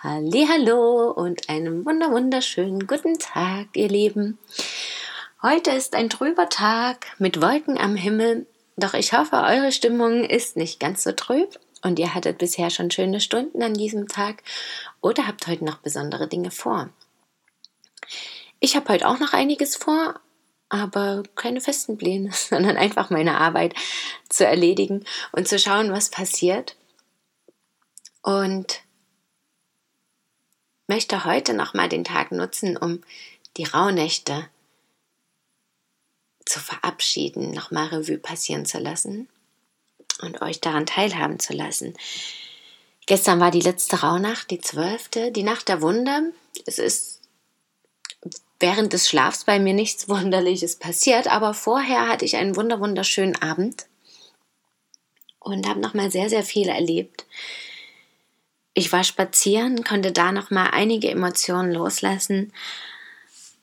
Hallo und einen wunder wunderschönen guten Tag, ihr Lieben. Heute ist ein trüber Tag mit Wolken am Himmel, doch ich hoffe, eure Stimmung ist nicht ganz so trüb und ihr hattet bisher schon schöne Stunden an diesem Tag oder habt heute noch besondere Dinge vor. Ich habe heute auch noch einiges vor, aber keine festen Pläne, sondern einfach meine Arbeit zu erledigen und zu schauen, was passiert. Und möchte heute nochmal den Tag nutzen, um die Rauhnächte zu verabschieden, nochmal Revue passieren zu lassen und euch daran teilhaben zu lassen. Gestern war die letzte Rauhnacht, die zwölfte, die Nacht der Wunder. Es ist während des Schlafs bei mir nichts Wunderliches passiert, aber vorher hatte ich einen wunder wunderschönen Abend und habe nochmal sehr, sehr viel erlebt. Ich war spazieren, konnte da noch mal einige Emotionen loslassen,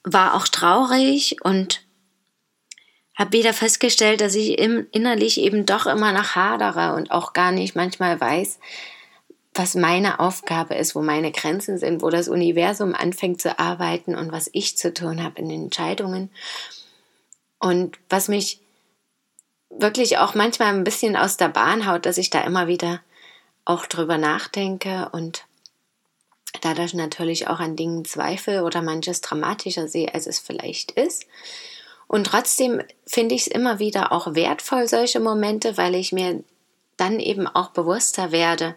war auch traurig und habe wieder festgestellt, dass ich innerlich eben doch immer noch hadere und auch gar nicht manchmal weiß, was meine Aufgabe ist, wo meine Grenzen sind, wo das Universum anfängt zu arbeiten und was ich zu tun habe in den Entscheidungen. Und was mich wirklich auch manchmal ein bisschen aus der Bahn haut, dass ich da immer wieder auch drüber nachdenke und dadurch natürlich auch an Dingen zweifle oder manches dramatischer sehe, als es vielleicht ist. Und trotzdem finde ich es immer wieder auch wertvoll, solche Momente, weil ich mir dann eben auch bewusster werde,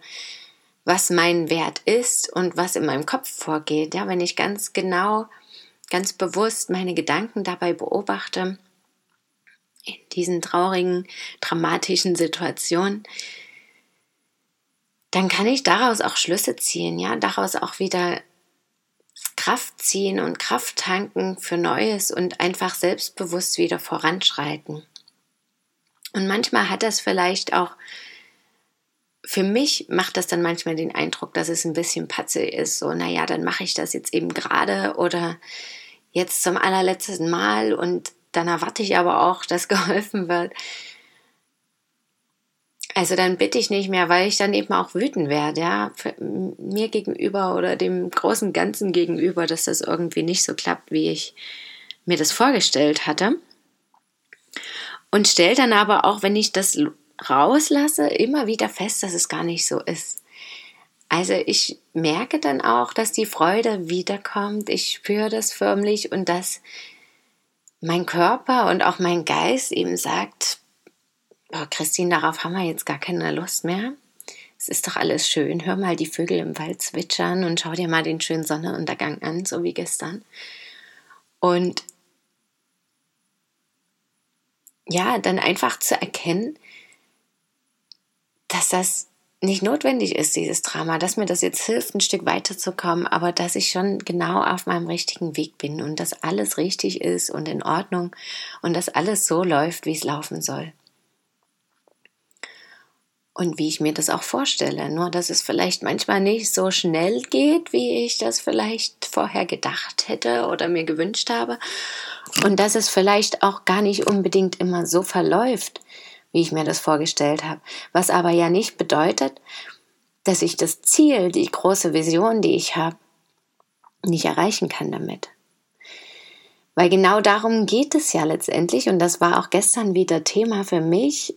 was mein Wert ist und was in meinem Kopf vorgeht. Ja, wenn ich ganz genau, ganz bewusst meine Gedanken dabei beobachte, in diesen traurigen, dramatischen Situationen, dann kann ich daraus auch Schlüsse ziehen, ja, daraus auch wieder Kraft ziehen und Kraft tanken für Neues und einfach selbstbewusst wieder voranschreiten. Und manchmal hat das vielleicht auch, für mich macht das dann manchmal den Eindruck, dass es ein bisschen patzig ist. So, naja, dann mache ich das jetzt eben gerade oder jetzt zum allerletzten Mal und dann erwarte ich aber auch, dass geholfen wird. Also dann bitte ich nicht mehr, weil ich dann eben auch wütend werde, ja, mir gegenüber oder dem großen Ganzen gegenüber, dass das irgendwie nicht so klappt, wie ich mir das vorgestellt hatte. Und stelle dann aber auch, wenn ich das rauslasse, immer wieder fest, dass es gar nicht so ist. Also ich merke dann auch, dass die Freude wiederkommt. Ich spüre das förmlich und dass mein Körper und auch mein Geist eben sagt, oh, Christine, darauf haben wir jetzt gar keine Lust mehr. Es ist doch alles schön. Hör mal die Vögel im Wald zwitschern und schau dir mal den schönen Sonnenuntergang an, so wie gestern. Und ja, dann einfach zu erkennen, dass das nicht notwendig ist, dieses Drama, dass mir das jetzt hilft, ein Stück weiterzukommen, aber dass ich schon genau auf meinem richtigen Weg bin und dass alles richtig ist und in Ordnung und dass alles so läuft, wie es laufen soll und wie ich mir das auch vorstelle. Nur, dass es vielleicht manchmal nicht so schnell geht, wie ich das vielleicht vorher gedacht hätte oder mir gewünscht habe. Und dass es vielleicht auch gar nicht unbedingt immer so verläuft, wie ich mir das vorgestellt habe. Was aber ja nicht bedeutet, dass ich das Ziel, die große Vision, die ich habe, nicht erreichen kann damit. Weil genau darum geht es ja letztendlich und das war auch gestern wieder Thema für mich,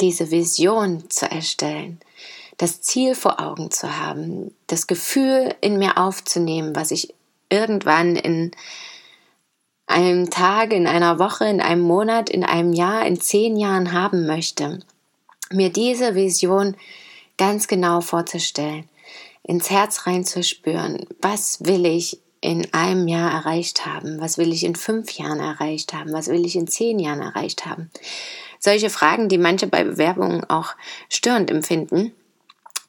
diese Vision zu erstellen, das Ziel vor Augen zu haben, das Gefühl in mir aufzunehmen, was ich irgendwann in einem Tag, in einer Woche, in einem Monat, in einem Jahr, in zehn Jahren haben möchte, mir diese Vision ganz genau vorzustellen, ins Herz reinzuspüren, was will ich in einem Jahr erreicht haben, was will ich in fünf Jahren erreicht haben, was will ich in zehn Jahren erreicht haben solche Fragen, die manche bei Bewerbungen auch störend empfinden.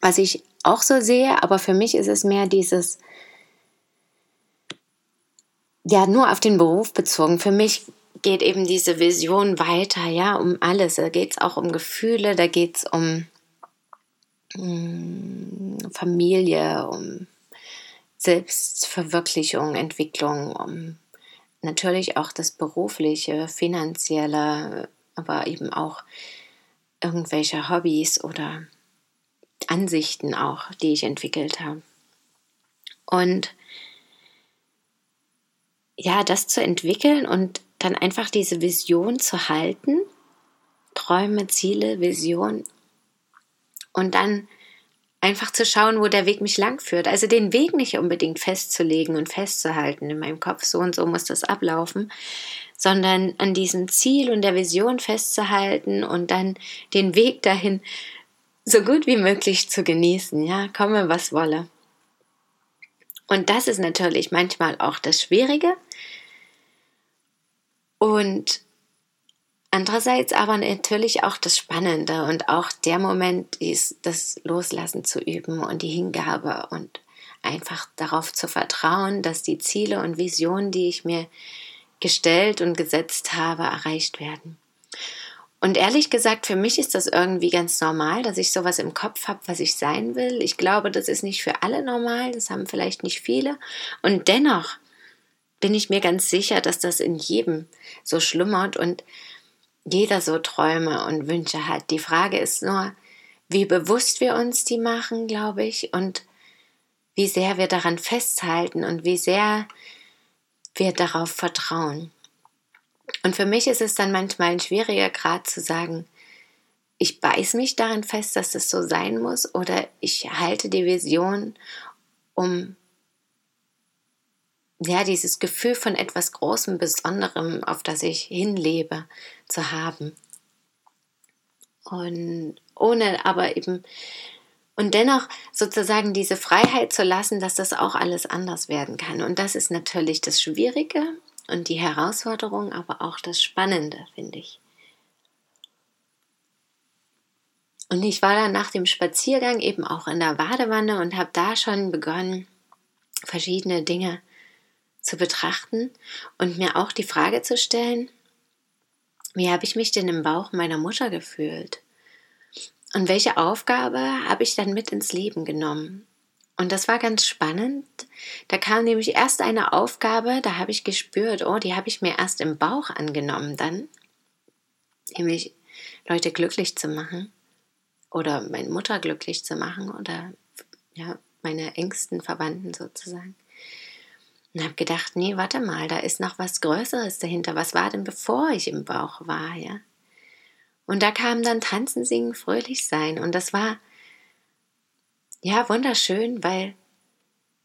Was ich auch so sehe, aber für mich ist es mehr dieses, ja, nur auf den Beruf bezogen. Für mich geht eben diese Vision weiter, ja, um alles. Da geht es auch um Gefühle, da geht es um mh, mm, Familie, um Selbstverwirklichung, Entwicklung, um natürlich auch das berufliche, finanzielle, aber eben auch irgendwelche Hobbys oder Ansichten auch, die ich entwickelt habe. Und ja, das zu entwickeln und dann einfach diese Vision zu halten, Träume, Ziele, Vision und dann einfach zu schauen, wo der Weg mich lang führt. Also den Weg nicht unbedingt festzulegen und festzuhalten in meinem Kopf, so und so muss das ablaufen, sondern an diesem Ziel und der Vision festzuhalten und dann den Weg dahin so gut wie möglich zu genießen, ja, komme was wolle. Und das ist natürlich manchmal auch das Schwierige. Und andererseits aber natürlich auch das Spannende und auch der Moment ist, das Loslassen zu üben und die Hingabe und einfach darauf zu vertrauen, dass die Ziele und Visionen, die ich mir gestellt und gesetzt habe, erreicht werden. Und ehrlich gesagt, für mich ist das irgendwie ganz normal, dass ich sowas im Kopf habe, was ich sein will. Ich glaube, das ist nicht für alle normal, das haben vielleicht nicht viele. Und dennoch bin ich mir ganz sicher, dass das in jedem so schlummert und jeder so Träume und Wünsche hat. Die Frage ist nur, wie bewusst wir uns die machen, glaube ich, und wie sehr wir daran festhalten und wie sehr wir darauf vertrauen. Und für mich ist es dann manchmal ein schwieriger Grad zu sagen, ich beiß mich darin fest, dass das so sein muss, oder ich halte die Vision, um ja, dieses Gefühl von etwas Großem, Besonderem, auf das ich hinlebe, zu haben. Und ohne aber eben, und dennoch sozusagen diese Freiheit zu lassen, dass das auch alles anders werden kann. Und das ist natürlich das Schwierige und die Herausforderung, aber auch das Spannende, finde ich. Und ich war dann nach dem Spaziergang eben auch in der Badewanne und habe da schon begonnen, verschiedene Dinge zu betrachten und mir auch die Frage zu stellen, wie habe ich mich denn im Bauch meiner Mutter gefühlt? Und welche Aufgabe habe ich dann mit ins Leben genommen? Und das war ganz spannend. Da kam nämlich erst eine Aufgabe, da habe ich gespürt, oh, die habe ich mir erst im Bauch angenommen dann, nämlich Leute glücklich zu machen oder meine Mutter glücklich zu machen oder ja, meine engsten Verwandten sozusagen. Und habe gedacht, nee, warte mal, da ist noch was Größeres dahinter. Was war denn bevor ich im Bauch war, ja? Und da kam dann Tanzen, Singen, Fröhlich sein. Und das war ja, wunderschön, weil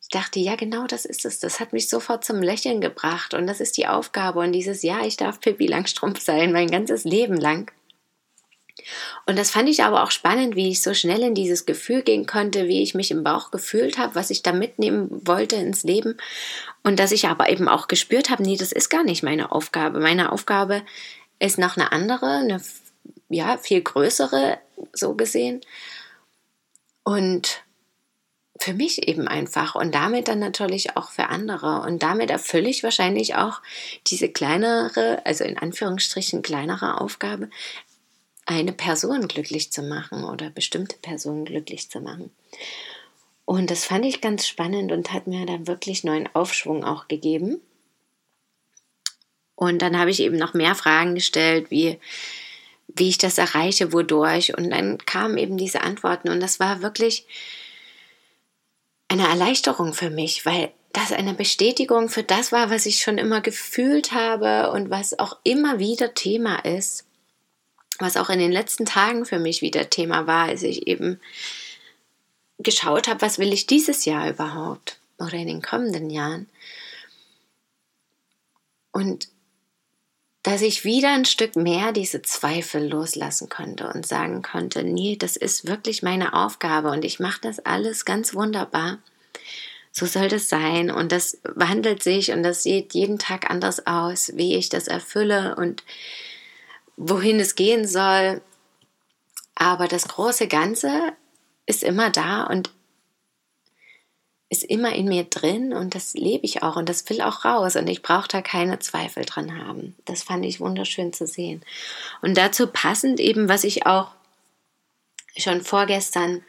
ich dachte, ja, genau das ist es. Das hat mich sofort zum Lächeln gebracht und das ist die Aufgabe. Und dieses Ja, ich darf Pippi Langstrumpf sein, mein ganzes Leben lang. Und das fand ich aber auch spannend, wie ich so schnell in dieses Gefühl gehen konnte, wie ich mich im Bauch gefühlt habe, was ich da mitnehmen wollte ins Leben. Und dass ich aber eben auch gespürt habe, nee, das ist gar nicht meine Aufgabe. Meine Aufgabe ist noch eine andere, eine ja, viel größere, so gesehen. Und für mich eben einfach und damit dann natürlich auch für andere. Und damit erfülle ich wahrscheinlich auch diese kleinere, also in Anführungsstrichen kleinere Aufgabe, eine Person glücklich zu machen oder bestimmte Personen glücklich zu machen. Und das fand ich ganz spannend und hat mir da wirklich neuen Aufschwung auch gegeben. Und dann habe ich eben noch mehr Fragen gestellt, wie, wie ich das erreiche, wodurch. Und dann kamen eben diese Antworten. Und das war wirklich eine Erleichterung für mich, weil das eine Bestätigung für das war, was ich schon immer gefühlt habe und was auch immer wieder Thema ist, was auch in den letzten Tagen für mich wieder Thema war, als ich eben geschaut habe, was will ich dieses Jahr überhaupt oder in den kommenden Jahren. Und dass ich wieder ein Stück mehr diese Zweifel loslassen konnte und sagen konnte, nee, das ist wirklich meine Aufgabe und ich mache das alles ganz wunderbar. So soll das sein und das wandelt sich und das sieht jeden Tag anders aus, wie ich das erfülle und wohin es gehen soll. Aber das große Ganze ist immer da und ist immer in mir drin und das lebe ich auch und das will auch raus und ich brauche da keine Zweifel dran haben. Das fand ich wunderschön zu sehen. Und dazu passend eben, was ich auch schon vorgestern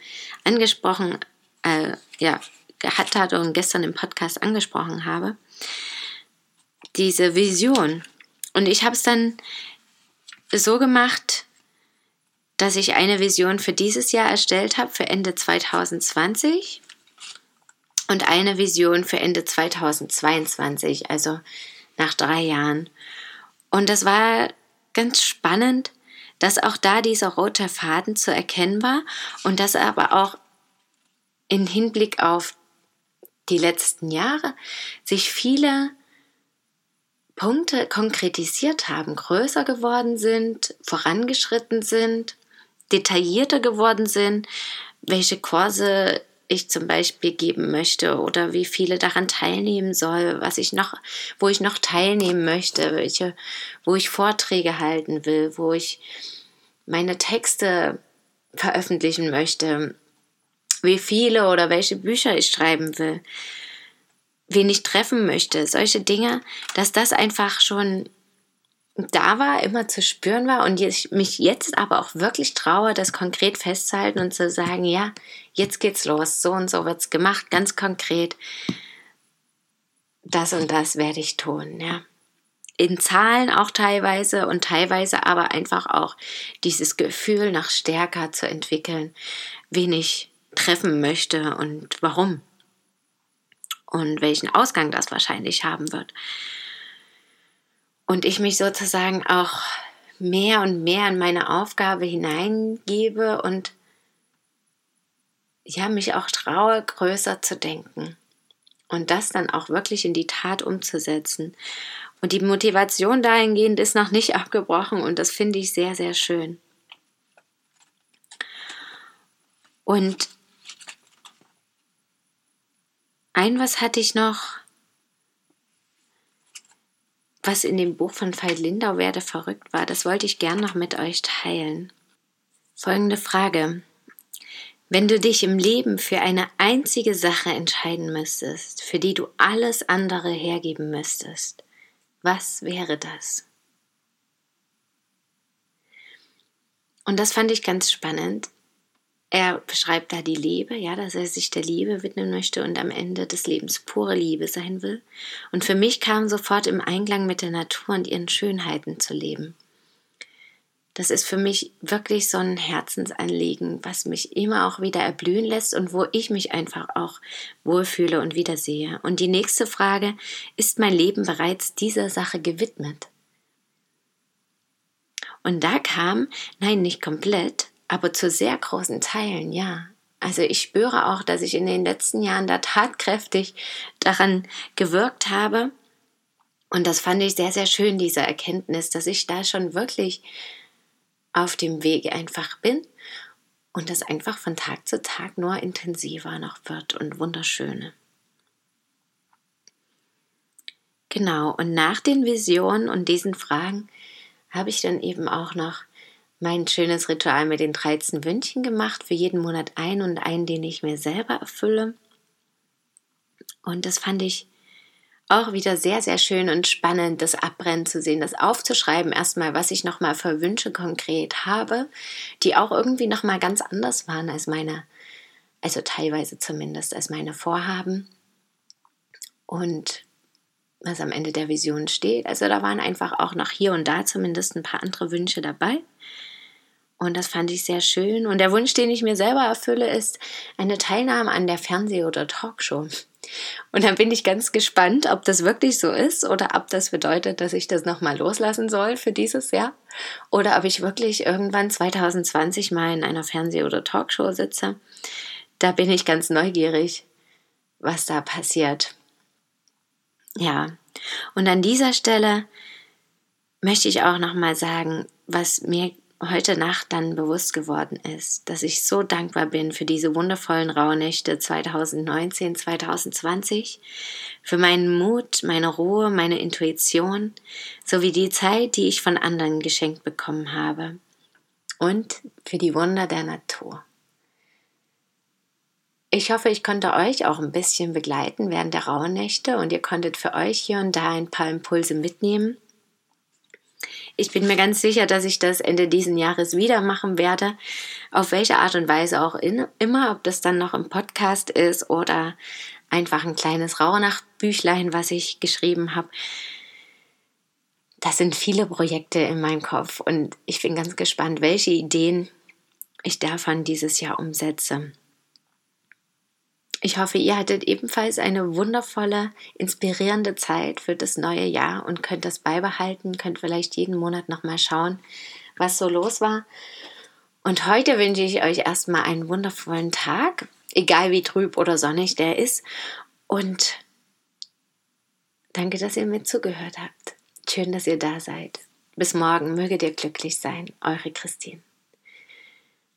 angesprochen, äh, ja, gehabt hatte und gestern im Podcast angesprochen habe, diese Vision. Und ich habe es dann so gemacht, dass ich eine Vision für dieses Jahr erstellt habe, für Ende 2020 und eine Vision für Ende 2022, also nach drei Jahren. Und das war ganz spannend, dass auch da dieser rote Faden zu erkennen war und dass aber auch im Hinblick auf die letzten Jahre sich viele Punkte konkretisiert haben, größer geworden sind, vorangeschritten sind, detaillierter geworden sind, welche Kurse ich zum Beispiel geben möchte oder wie viele daran teilnehmen soll, was ich noch, wo ich noch teilnehmen möchte, welche, wo ich Vorträge halten will, wo ich meine Texte veröffentlichen möchte, wie viele oder welche Bücher ich schreiben will, wen ich treffen möchte, solche Dinge, dass das einfach schon da war, immer zu spüren war und ich mich jetzt aber auch wirklich traue, das konkret festzuhalten und zu sagen, ja, jetzt geht's los, so und so wird's gemacht, ganz konkret. Das und das werde ich tun, ja. In Zahlen auch teilweise und teilweise aber einfach auch dieses Gefühl noch stärker zu entwickeln, wen ich treffen möchte und warum und welchen Ausgang das wahrscheinlich haben wird und ich mich sozusagen auch mehr und mehr in meine Aufgabe hineingebe und ja, mich auch traue, größer zu denken und das dann auch wirklich in die Tat umzusetzen. Und die Motivation dahingehend ist noch nicht abgebrochen und das finde ich sehr, sehr schön. Und ein was hatte ich noch, was in dem Buch von Veit Lindau werde verrückt war, das wollte ich gern noch mit euch teilen. Folgende Frage. Wenn du dich im Leben für eine einzige Sache entscheiden müsstest, für die du alles andere hergeben müsstest, was wäre das? Und das fand ich ganz spannend, er beschreibt da die Liebe, ja, dass er sich der Liebe widmen möchte und am Ende des Lebens pure Liebe sein will. Und für mich kam sofort im Einklang mit der Natur und ihren Schönheiten zu leben. Das ist für mich wirklich so ein Herzensanliegen, was mich immer auch wieder erblühen lässt und wo ich mich einfach auch wohlfühle und wiedersehe. Und die nächste Frage, ist mein Leben bereits dieser Sache gewidmet? Und da kam, nein, nicht komplett, aber zu sehr großen Teilen, ja. Also ich spüre auch, dass ich in den letzten Jahren da tatkräftig daran gewirkt habe. Und das fand ich sehr, sehr schön, diese Erkenntnis, dass ich da schon wirklich auf dem Weg einfach bin und das einfach von Tag zu Tag nur intensiver noch wird und wunderschöne. Genau, und nach den Visionen und diesen Fragen habe ich dann eben auch noch mein schönes Ritual mit den 13 Wünschen gemacht, für jeden Monat ein und einen, den ich mir selber erfülle. Und das fand ich auch wieder sehr, sehr schön und spannend, das Abbrennen zu sehen, das aufzuschreiben, erstmal, was ich nochmal für Wünsche konkret habe, die auch irgendwie nochmal ganz anders waren als meine, also teilweise zumindest als meine Vorhaben. Und was am Ende der Vision steht. Also da waren einfach auch noch hier und da zumindest ein paar andere Wünsche dabei. Und das fand ich sehr schön. Und der Wunsch, den ich mir selber erfülle, ist eine Teilnahme an der Fernseh- oder Talkshow. Und dann bin ich ganz gespannt, ob das wirklich so ist oder ob das bedeutet, dass ich das nochmal loslassen soll für dieses Jahr. Oder ob ich wirklich irgendwann 2020 mal in einer Fernseh- oder Talkshow sitze. Da bin ich ganz neugierig, was da passiert. Ja, und an dieser Stelle möchte ich auch nochmal sagen, was mir heute Nacht dann bewusst geworden ist, dass ich so dankbar bin für diese wundervollen Rauhnächte 2019, 2020, für meinen Mut, meine Ruhe, meine Intuition, sowie die Zeit, die ich von anderen geschenkt bekommen habe und für die Wunder der Natur. Ich hoffe, ich konnte euch auch ein bisschen begleiten während der rauen Nächte und ihr konntet für euch hier und da ein paar Impulse mitnehmen. Ich bin mir ganz sicher, dass ich das Ende diesen Jahres wieder machen werde, auf welche Art und Weise auch in, immer, ob das dann noch im Podcast ist oder einfach ein kleines Rauhnachtbüchlein, was ich geschrieben habe. Das sind viele Projekte in meinem Kopf und ich bin ganz gespannt, welche Ideen ich davon dieses Jahr umsetze. Ich hoffe, ihr hattet ebenfalls eine wundervolle, inspirierende Zeit für das neue Jahr und könnt das beibehalten, könnt vielleicht jeden Monat nochmal schauen, was so los war. Und heute wünsche ich euch erstmal einen wundervollen Tag, egal wie trüb oder sonnig der ist. Und danke, dass ihr mir zugehört habt. Schön, dass ihr da seid. Bis morgen, möget ihr glücklich sein. Eure Christine.